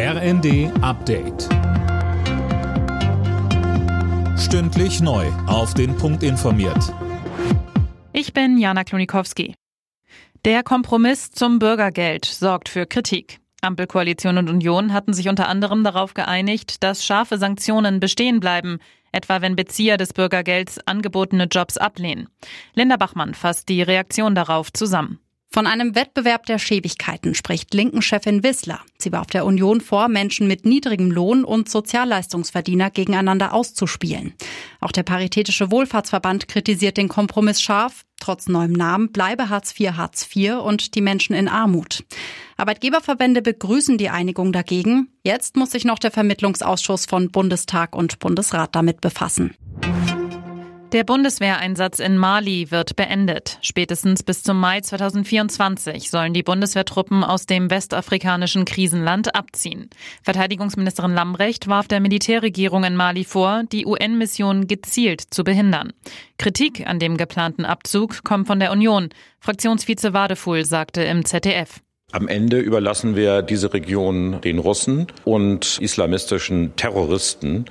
RND Update. Stündlich neu. Auf den Punkt informiert. Ich bin Jana Klonikowski. Der Kompromiss zum Bürgergeld sorgt für Kritik. Ampelkoalition und Union hatten sich unter anderem darauf geeinigt, dass scharfe Sanktionen bestehen bleiben, etwa wenn Bezieher des Bürgergelds angebotene Jobs ablehnen. Linda Bachmann fasst die Reaktion darauf zusammen. Von einem Wettbewerb der Schäbigkeiten spricht Linken-Chefin Wissler. Sie warf der Union vor, Menschen mit niedrigem Lohn und Sozialleistungsverdiener gegeneinander auszuspielen. Auch der Paritätische Wohlfahrtsverband kritisiert den Kompromiss scharf. Trotz neuem Namen bleibe Hartz IV Hartz IV und die Menschen in Armut. Arbeitgeberverbände begrüßen die Einigung dagegen. Jetzt muss sich noch der Vermittlungsausschuss von Bundestag und Bundesrat damit befassen. Der Bundeswehreinsatz in Mali wird beendet. Spätestens bis zum Mai 2024 sollen die Bundeswehrtruppen aus dem westafrikanischen Krisenland abziehen. Verteidigungsministerin Lambrecht warf der Militärregierung in Mali vor, die UN-Mission gezielt zu behindern. Kritik an dem geplanten Abzug kommt von der Union. Fraktionsvize Wadefuhl sagte im ZDF. Am Ende überlassen wir diese Region den Russen und islamistischen Terroristen.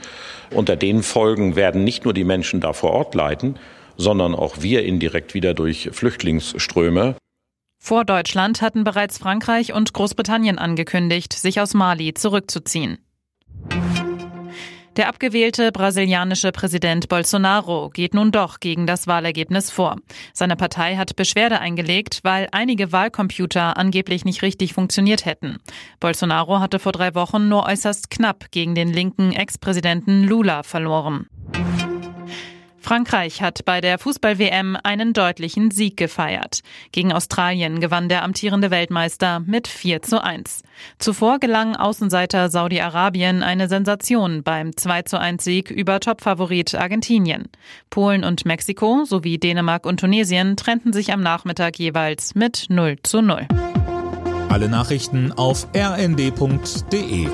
Unter den Folgen werden nicht nur die Menschen da vor Ort leiden, sondern auch wir indirekt wieder durch Flüchtlingsströme. Vor Deutschland hatten bereits Frankreich und Großbritannien angekündigt, sich aus Mali zurückzuziehen. Der abgewählte brasilianische Präsident Bolsonaro geht nun doch gegen das Wahlergebnis vor. Seine Partei hat Beschwerde eingelegt, weil einige Wahlcomputer angeblich nicht richtig funktioniert hätten. Bolsonaro hatte vor drei Wochen nur äußerst knapp gegen den linken Ex-Präsidenten Lula verloren. Frankreich hat bei der Fußball-WM einen deutlichen Sieg gefeiert. Gegen Australien gewann der amtierende Weltmeister mit 4 zu 1. Zuvor gelang Außenseiter Saudi-Arabien eine Sensation beim 2 zu 1 Sieg über Topfavorit Argentinien. Polen und Mexiko sowie Dänemark und Tunesien trennten sich am Nachmittag jeweils mit 0 zu 0. Alle Nachrichten auf rnd.de